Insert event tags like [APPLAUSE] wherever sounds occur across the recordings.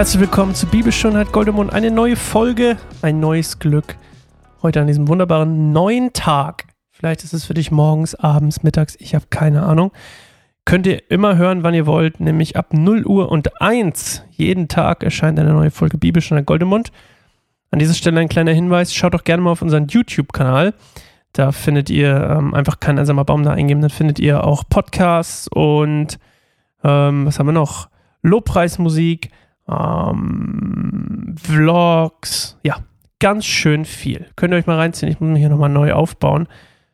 Herzlich willkommen zu Bibelschönheit Goldemund. Eine neue Folge, ein neues Glück. Heute an diesem wunderbaren neuen Tag. Vielleicht ist es für dich morgens, abends, mittags, ich habe keine Ahnung. Könnt ihr immer hören, wann ihr wollt, nämlich ab 0 Uhr und 1. Jeden Tag erscheint eine neue Folge Bibelschönheit Goldemund. An dieser Stelle ein kleiner Hinweis, schaut doch gerne mal auf unseren YouTube-Kanal. Da findet ihr ähm, einfach kein einsamer Baum da eingeben, dann findet ihr auch Podcasts und ähm, was haben wir noch? Lobpreismusik, ähm, Vlogs, ja, ganz schön viel. Könnt ihr euch mal reinziehen. Ich muss mich hier nochmal neu aufbauen.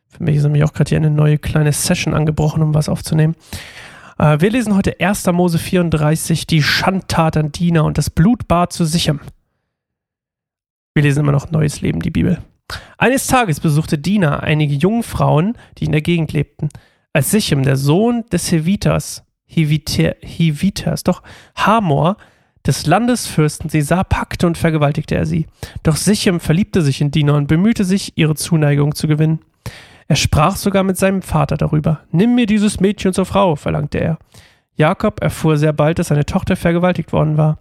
Für mich ist nämlich auch gerade hier eine neue kleine Session angebrochen, um was aufzunehmen. Äh, wir lesen heute 1. Mose 34, die Schandtat an Dina und das Blutbad zu Sichem. Wir lesen immer noch Neues Leben, die Bibel. Eines Tages besuchte Dina einige jungen Frauen, die in der Gegend lebten. Als Sichem, der Sohn des Hevitas, Heviter, Hevitas, doch Hamor, des Landesfürsten sie sah, packte und vergewaltigte er sie. Doch Sichem verliebte sich in Dina und bemühte sich, ihre Zuneigung zu gewinnen. Er sprach sogar mit seinem Vater darüber. Nimm mir dieses Mädchen zur Frau, verlangte er. Jakob erfuhr sehr bald, dass seine Tochter vergewaltigt worden war.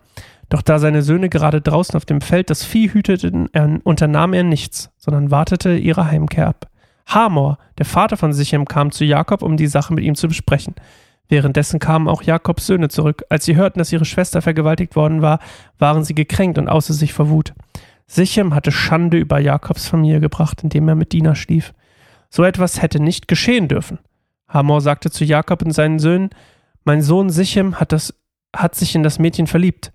Doch da seine Söhne gerade draußen auf dem Feld das Vieh hüteten, unternahm er nichts, sondern wartete ihre Heimkehr ab. Hamor, der Vater von Sichem, kam zu Jakob, um die Sache mit ihm zu besprechen. Währenddessen kamen auch Jakobs Söhne zurück. Als sie hörten, dass ihre Schwester vergewaltigt worden war, waren sie gekränkt und außer sich vor Wut. Sichem hatte Schande über Jakobs Familie gebracht, indem er mit Dina schlief. So etwas hätte nicht geschehen dürfen. Hamor sagte zu Jakob und seinen Söhnen, mein Sohn Sichem hat, das, hat sich in das Mädchen verliebt.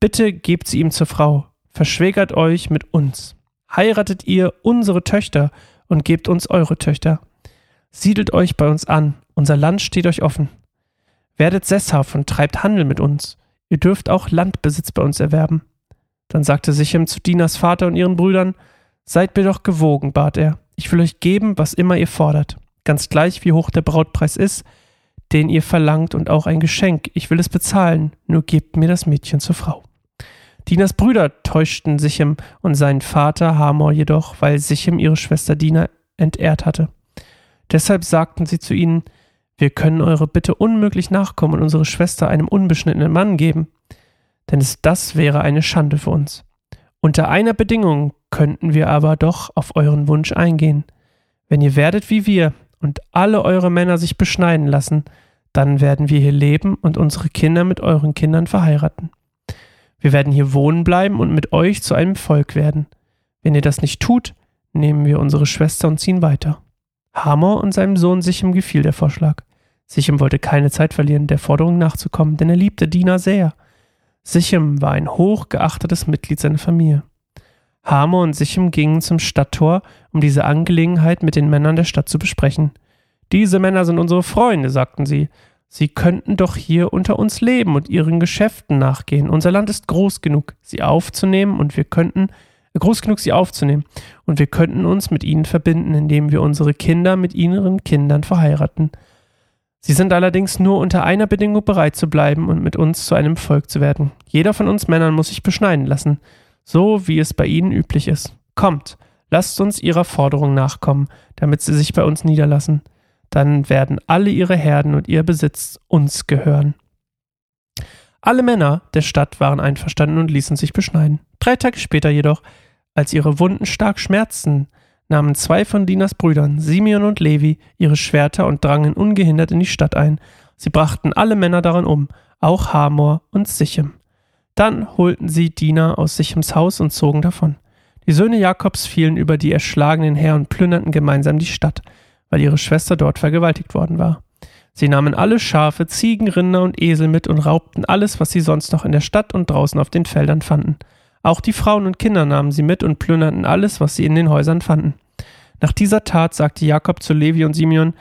Bitte gebt sie ihm zur Frau, verschwägert euch mit uns. Heiratet ihr unsere Töchter und gebt uns eure Töchter. Siedelt euch bei uns an, unser Land steht euch offen. Werdet sesshaft und treibt Handel mit uns. Ihr dürft auch Landbesitz bei uns erwerben. Dann sagte Sichem zu Dinas Vater und ihren Brüdern, Seid mir doch gewogen, bat er. Ich will euch geben, was immer ihr fordert. Ganz gleich, wie hoch der Brautpreis ist, den ihr verlangt, und auch ein Geschenk. Ich will es bezahlen, nur gebt mir das Mädchen zur Frau. Dinas Brüder täuschten Sichem und seinen Vater Hamor jedoch, weil Sichem ihre Schwester Dina entehrt hatte. Deshalb sagten sie zu ihnen, wir können eure Bitte unmöglich nachkommen und unsere Schwester einem unbeschnittenen Mann geben, denn es, das wäre eine Schande für uns. Unter einer Bedingung könnten wir aber doch auf euren Wunsch eingehen. Wenn ihr werdet wie wir und alle eure Männer sich beschneiden lassen, dann werden wir hier leben und unsere Kinder mit euren Kindern verheiraten. Wir werden hier wohnen bleiben und mit euch zu einem Volk werden. Wenn ihr das nicht tut, nehmen wir unsere Schwester und ziehen weiter. Hamor und seinem Sohn Sichem gefiel der Vorschlag. Sichem wollte keine Zeit verlieren, der Forderung nachzukommen, denn er liebte Dina sehr. Sichem war ein hochgeachtetes Mitglied seiner Familie. Hamor und Sichem gingen zum Stadttor, um diese Angelegenheit mit den Männern der Stadt zu besprechen. Diese Männer sind unsere Freunde, sagten sie. Sie könnten doch hier unter uns leben und ihren Geschäften nachgehen. Unser Land ist groß genug, sie aufzunehmen und wir könnten groß genug, sie aufzunehmen. Und wir könnten uns mit ihnen verbinden, indem wir unsere Kinder mit ihren Kindern verheiraten. Sie sind allerdings nur unter einer Bedingung bereit zu bleiben und mit uns zu einem Volk zu werden. Jeder von uns Männern muss sich beschneiden lassen, so wie es bei ihnen üblich ist. Kommt, lasst uns ihrer Forderung nachkommen, damit sie sich bei uns niederlassen dann werden alle ihre Herden und ihr Besitz uns gehören. Alle Männer der Stadt waren einverstanden und ließen sich beschneiden. Drei Tage später jedoch, als ihre Wunden stark schmerzten, nahmen zwei von Dinas Brüdern, Simeon und Levi, ihre Schwerter und drangen ungehindert in die Stadt ein. Sie brachten alle Männer daran um, auch Hamor und Sichem. Dann holten sie Dina aus Sichems Haus und zogen davon. Die Söhne Jakobs fielen über die Erschlagenen her und plünderten gemeinsam die Stadt weil ihre Schwester dort vergewaltigt worden war. Sie nahmen alle Schafe, Ziegen, Rinder und Esel mit und raubten alles, was sie sonst noch in der Stadt und draußen auf den Feldern fanden. Auch die Frauen und Kinder nahmen sie mit und plünderten alles, was sie in den Häusern fanden. Nach dieser Tat sagte Jakob zu Levi und Simeon,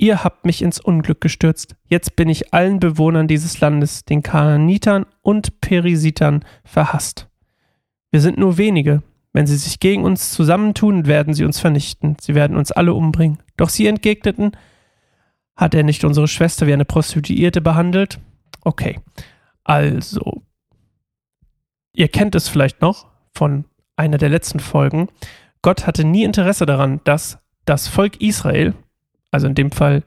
Ihr habt mich ins Unglück gestürzt. Jetzt bin ich allen Bewohnern dieses Landes, den Kanaanitern und Perisitern, verhasst. Wir sind nur wenige, wenn sie sich gegen uns zusammentun, werden sie uns vernichten. Sie werden uns alle umbringen. Doch sie entgegneten, hat er nicht unsere Schwester wie eine Prostituierte behandelt? Okay. Also, ihr kennt es vielleicht noch von einer der letzten Folgen. Gott hatte nie Interesse daran, dass das Volk Israel, also in dem Fall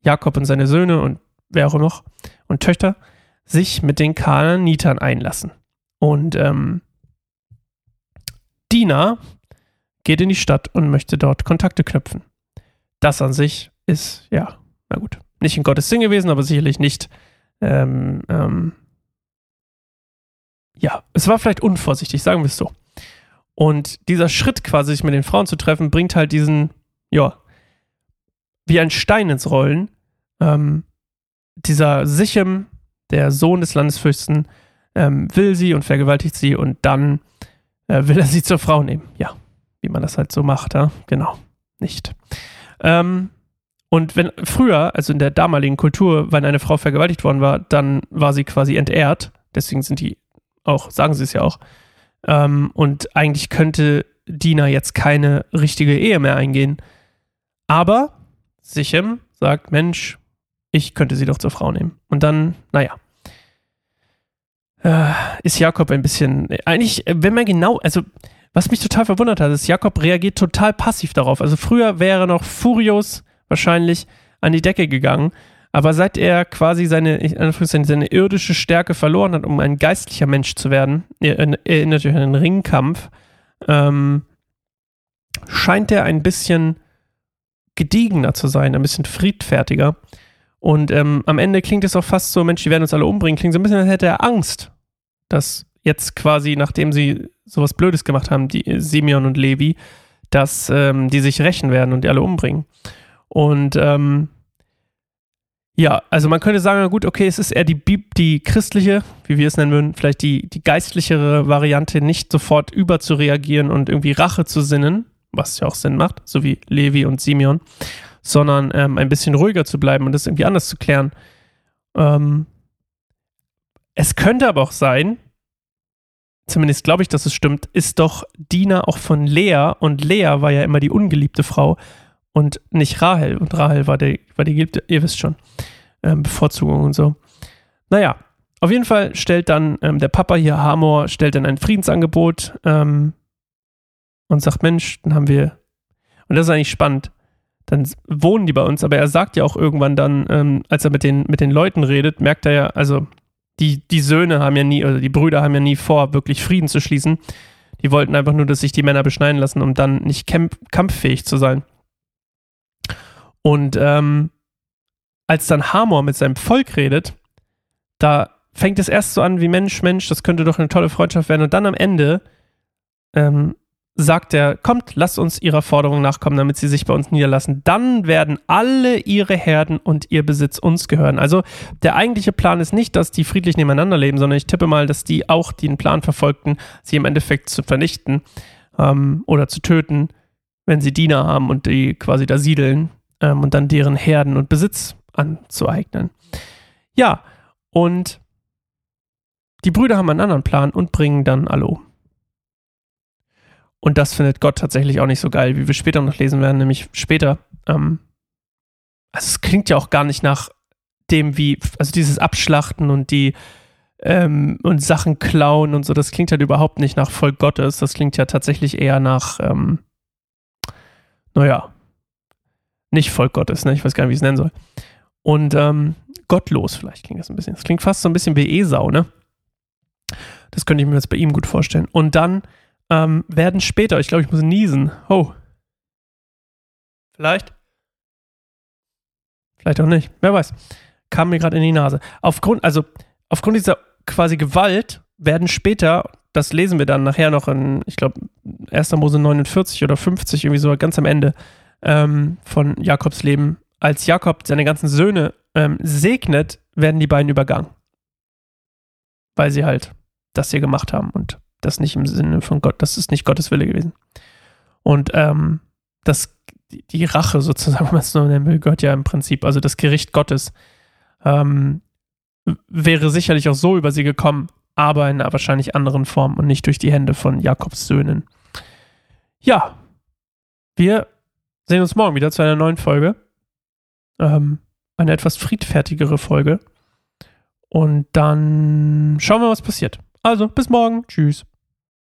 Jakob und seine Söhne und wer auch noch und Töchter, sich mit den Kanaanitern einlassen. Und ähm, Dina geht in die Stadt und möchte dort Kontakte knüpfen. Das an sich ist, ja, na gut, nicht in Gottes Sinn gewesen, aber sicherlich nicht, ähm, ähm, ja, es war vielleicht unvorsichtig, sagen wir es so. Und dieser Schritt quasi, sich mit den Frauen zu treffen, bringt halt diesen, ja, wie ein Stein ins Rollen. Ähm, dieser Sichem, der Sohn des Landesfürsten, ähm, will sie und vergewaltigt sie und dann äh, will er sie zur Frau nehmen. Ja, wie man das halt so macht, ja? genau, nicht. Ähm, und wenn früher, also in der damaligen Kultur, wenn eine Frau vergewaltigt worden war, dann war sie quasi entehrt. Deswegen sind die auch, sagen sie es ja auch, ähm, und eigentlich könnte Dina jetzt keine richtige Ehe mehr eingehen. Aber Sichem sagt, Mensch, ich könnte sie doch zur Frau nehmen. Und dann, naja, äh, ist Jakob ein bisschen, eigentlich, wenn man genau, also was mich total verwundert hat, ist, Jakob reagiert total passiv darauf. Also früher wäre noch furios wahrscheinlich an die Decke gegangen aber seit er quasi seine, seine irdische Stärke verloren hat, um ein geistlicher Mensch zu werden, erinnert euch an den Ringkampf, ähm, scheint er ein bisschen gediegener zu sein, ein bisschen friedfertiger. Und ähm, am Ende klingt es auch fast so, Mensch, die werden uns alle umbringen, klingt so ein bisschen, als hätte er Angst, dass jetzt quasi, nachdem sie sowas Blödes gemacht haben, die Simeon und Levi, dass ähm, die sich rächen werden und die alle umbringen. Und ähm, ja, also man könnte sagen, gut, okay, es ist eher die, die christliche, wie wir es nennen würden, vielleicht die, die geistlichere Variante, nicht sofort überzureagieren und irgendwie Rache zu sinnen, was ja auch Sinn macht, so wie Levi und Simeon, sondern ähm, ein bisschen ruhiger zu bleiben und das irgendwie anders zu klären. Ähm, es könnte aber auch sein, zumindest glaube ich, dass es stimmt, ist doch Dina auch von Lea und Lea war ja immer die ungeliebte Frau und nicht Rahel. Und Rahel war der, war die Geliebte, ihr wisst schon, ähm, Bevorzugung und so. Naja, auf jeden Fall stellt dann ähm, der Papa hier, Hamor, stellt dann ein Friedensangebot ähm, und sagt, Mensch, dann haben wir, und das ist eigentlich spannend, dann wohnen die bei uns, aber er sagt ja auch irgendwann dann, ähm, als er mit den, mit den Leuten redet, merkt er ja, also die, die Söhne haben ja nie, oder die Brüder haben ja nie vor, wirklich Frieden zu schließen. Die wollten einfach nur, dass sich die Männer beschneiden lassen, um dann nicht kampffähig zu sein. Und ähm, als dann Hamor mit seinem Volk redet, da fängt es erst so an wie Mensch, Mensch, das könnte doch eine tolle Freundschaft werden. Und dann am Ende ähm, sagt er, kommt, lasst uns ihrer Forderung nachkommen, damit sie sich bei uns niederlassen. Dann werden alle ihre Herden und ihr Besitz uns gehören. Also der eigentliche Plan ist nicht, dass die friedlich nebeneinander leben, sondern ich tippe mal, dass die auch den Plan verfolgten, sie im Endeffekt zu vernichten ähm, oder zu töten, wenn sie Diener haben und die quasi da siedeln ähm, und dann deren Herden und Besitz anzueignen. Ja, und die Brüder haben einen anderen Plan und bringen dann alle. Und das findet Gott tatsächlich auch nicht so geil, wie wir später noch lesen werden, nämlich später. Ähm, also es klingt ja auch gar nicht nach dem, wie, also dieses Abschlachten und die ähm, und Sachen klauen und so, das klingt halt überhaupt nicht nach Volk Gottes. Das klingt ja tatsächlich eher nach, ähm, naja, nicht Volk Gottes, ne? Ich weiß gar nicht, wie ich es nennen soll. Und ähm, gottlos, vielleicht klingt das ein bisschen. Das klingt fast so ein bisschen wie Esau, ne? Das könnte ich mir jetzt bei ihm gut vorstellen. Und dann ähm, werden später, ich glaube, ich muss niesen. Oh. Vielleicht. Vielleicht auch nicht. Wer weiß. Kam mir gerade in die Nase. Aufgrund, also, aufgrund dieser quasi Gewalt werden später, das lesen wir dann nachher noch in, ich glaube, 1. Mose 49 oder 50, irgendwie so ganz am Ende, ähm, von Jakobs Leben, als Jakob seine ganzen Söhne ähm, segnet, werden die beiden übergangen. Weil sie halt das hier gemacht haben und das nicht im Sinne von Gott, das ist nicht Gottes Wille gewesen. Und ähm, das, die Rache sozusagen, [LAUGHS] wenn man es so nennen will, gehört ja im Prinzip, also das Gericht Gottes, ähm, wäre sicherlich auch so über sie gekommen, aber in einer wahrscheinlich anderen Form und nicht durch die Hände von Jakobs Söhnen. Ja, wir sehen uns morgen wieder zu einer neuen Folge. Ähm, eine etwas friedfertigere Folge. Und dann schauen wir, was passiert. Also, bis morgen. Tschüss.